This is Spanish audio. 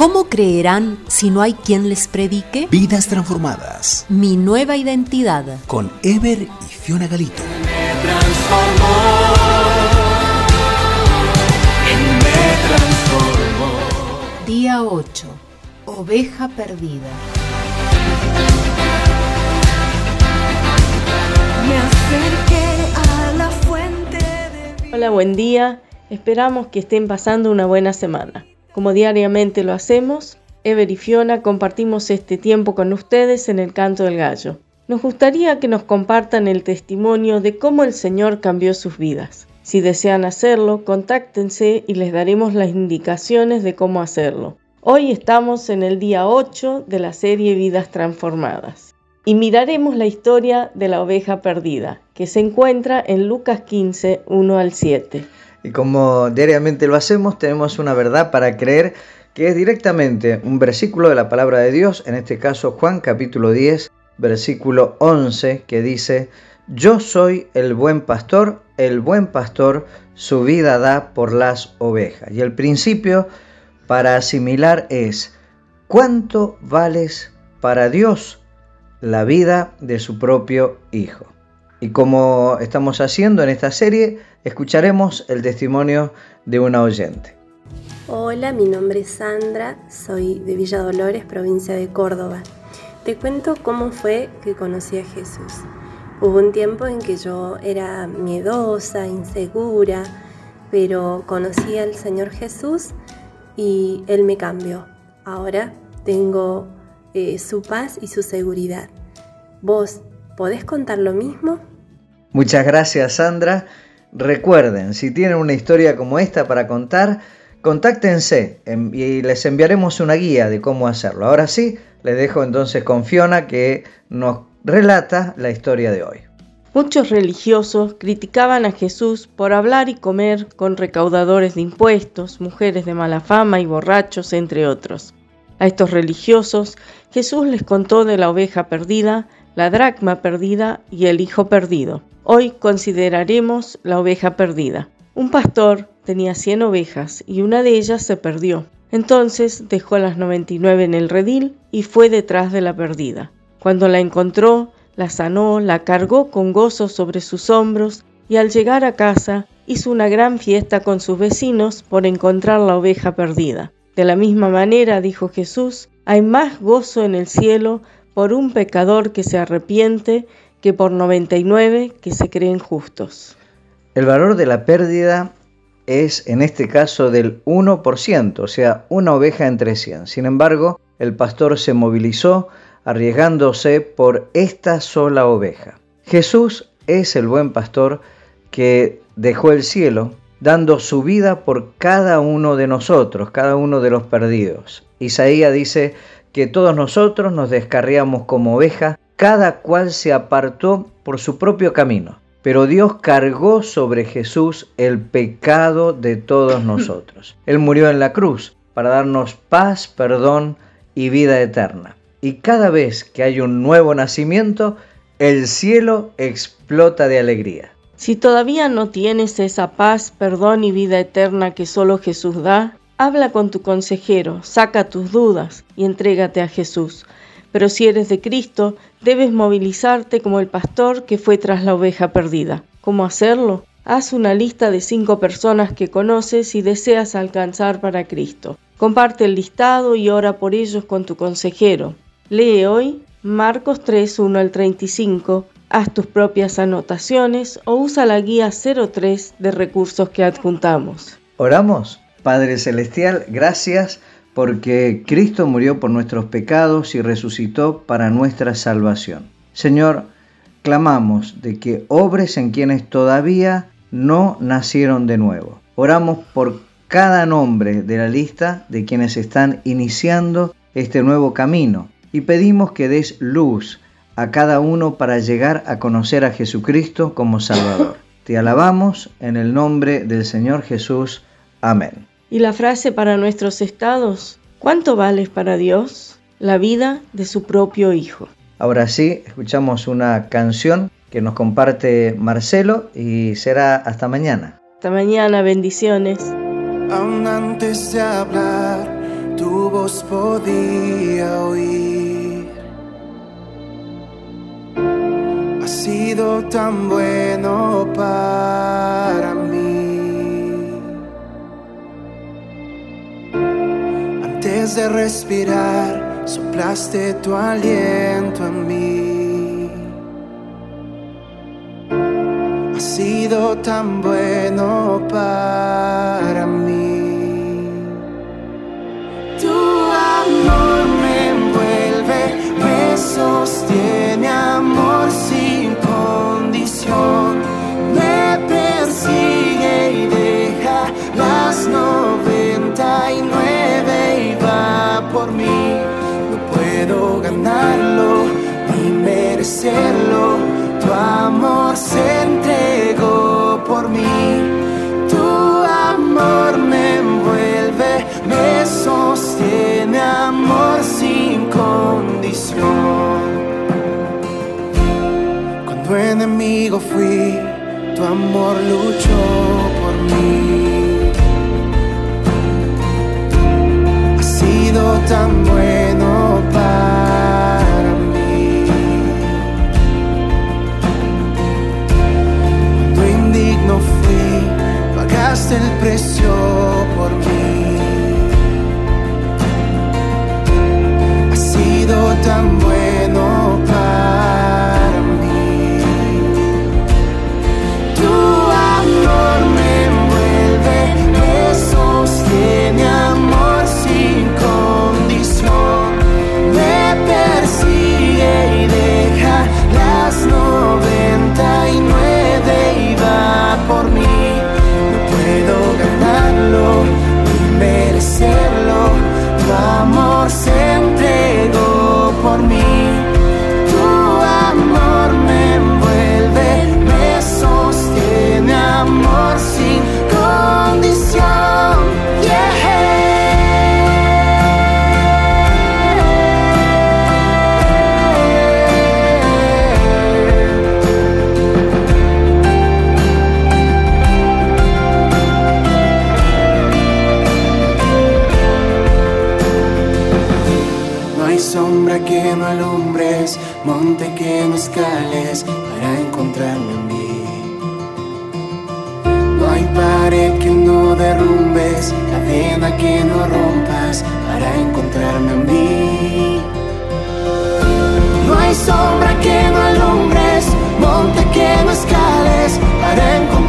¿Cómo creerán si no hay quien les predique? Vidas transformadas. Mi nueva identidad. Con Ever y Fiona Galito. Día 8. Oveja perdida. Me acerqué a la fuente de... Hola, buen día. Esperamos que estén pasando una buena semana. Como diariamente lo hacemos, Ever y Fiona compartimos este tiempo con ustedes en el canto del gallo. Nos gustaría que nos compartan el testimonio de cómo el Señor cambió sus vidas. Si desean hacerlo, contáctense y les daremos las indicaciones de cómo hacerlo. Hoy estamos en el día 8 de la serie Vidas Transformadas y miraremos la historia de la oveja perdida, que se encuentra en Lucas 15, 1 al 7. Y como diariamente lo hacemos, tenemos una verdad para creer que es directamente un versículo de la palabra de Dios, en este caso Juan capítulo 10, versículo 11, que dice, Yo soy el buen pastor, el buen pastor su vida da por las ovejas. Y el principio para asimilar es, ¿cuánto vales para Dios la vida de su propio Hijo? Y como estamos haciendo en esta serie, escucharemos el testimonio de una oyente. Hola, mi nombre es Sandra, soy de Villa Dolores, provincia de Córdoba. Te cuento cómo fue que conocí a Jesús. Hubo un tiempo en que yo era miedosa, insegura, pero conocí al Señor Jesús y Él me cambió. Ahora tengo eh, su paz y su seguridad. ¿Vos podés contar lo mismo? Muchas gracias Sandra. Recuerden, si tienen una historia como esta para contar, contáctense y les enviaremos una guía de cómo hacerlo. Ahora sí, les dejo entonces con Fiona que nos relata la historia de hoy. Muchos religiosos criticaban a Jesús por hablar y comer con recaudadores de impuestos, mujeres de mala fama y borrachos, entre otros. A estos religiosos Jesús les contó de la oveja perdida, la dracma perdida y el hijo perdido. Hoy consideraremos la oveja perdida. Un pastor tenía 100 ovejas y una de ellas se perdió. Entonces dejó las 99 en el redil y fue detrás de la perdida. Cuando la encontró, la sanó, la cargó con gozo sobre sus hombros y al llegar a casa hizo una gran fiesta con sus vecinos por encontrar la oveja perdida. De la misma manera, dijo Jesús, hay más gozo en el cielo por un pecador que se arrepiente que por 99 que se creen justos. El valor de la pérdida es en este caso del 1%, o sea, una oveja entre 100. Sin embargo, el pastor se movilizó arriesgándose por esta sola oveja. Jesús es el buen pastor que dejó el cielo dando su vida por cada uno de nosotros, cada uno de los perdidos. Isaías dice que todos nosotros nos descarriamos como oveja cada cual se apartó por su propio camino. Pero Dios cargó sobre Jesús el pecado de todos nosotros. Él murió en la cruz para darnos paz, perdón y vida eterna. Y cada vez que hay un nuevo nacimiento, el cielo explota de alegría. Si todavía no tienes esa paz, perdón y vida eterna que solo Jesús da, habla con tu consejero, saca tus dudas y entrégate a Jesús. Pero si eres de Cristo, debes movilizarte como el pastor que fue tras la oveja perdida. ¿Cómo hacerlo? Haz una lista de cinco personas que conoces y deseas alcanzar para Cristo. Comparte el listado y ora por ellos con tu consejero. Lee hoy Marcos 3, 1 al 35. Haz tus propias anotaciones o usa la guía 03 de recursos que adjuntamos. Oramos. Padre Celestial, gracias porque Cristo murió por nuestros pecados y resucitó para nuestra salvación. Señor, clamamos de que obres en quienes todavía no nacieron de nuevo. Oramos por cada nombre de la lista de quienes están iniciando este nuevo camino y pedimos que des luz a cada uno para llegar a conocer a Jesucristo como Salvador. Te alabamos en el nombre del Señor Jesús. Amén. Y la frase para nuestros estados, ¿cuánto vales para Dios? La vida de su propio Hijo. Ahora sí, escuchamos una canción que nos comparte Marcelo y será hasta mañana. Hasta mañana, bendiciones. Aún antes de hablar, tu voz podía oír. Ha sido tan bueno para De respirar, soplaste tu aliento en mí. Ha sido tan bueno merecerlo. Tu amor se entregó por mí. Tu amor me envuelve, me sostiene, amor sin condición. Cuando enemigo fui, tu amor luchó por mí. Ha sido tan bueno sido sombra que no alumbres, monte que no escales para encontrarme en mí. No hay pared que no derrumbes, cadena que no rompas para encontrarme en mí. No hay sombra que no alumbres, monte que no escales para encontrarme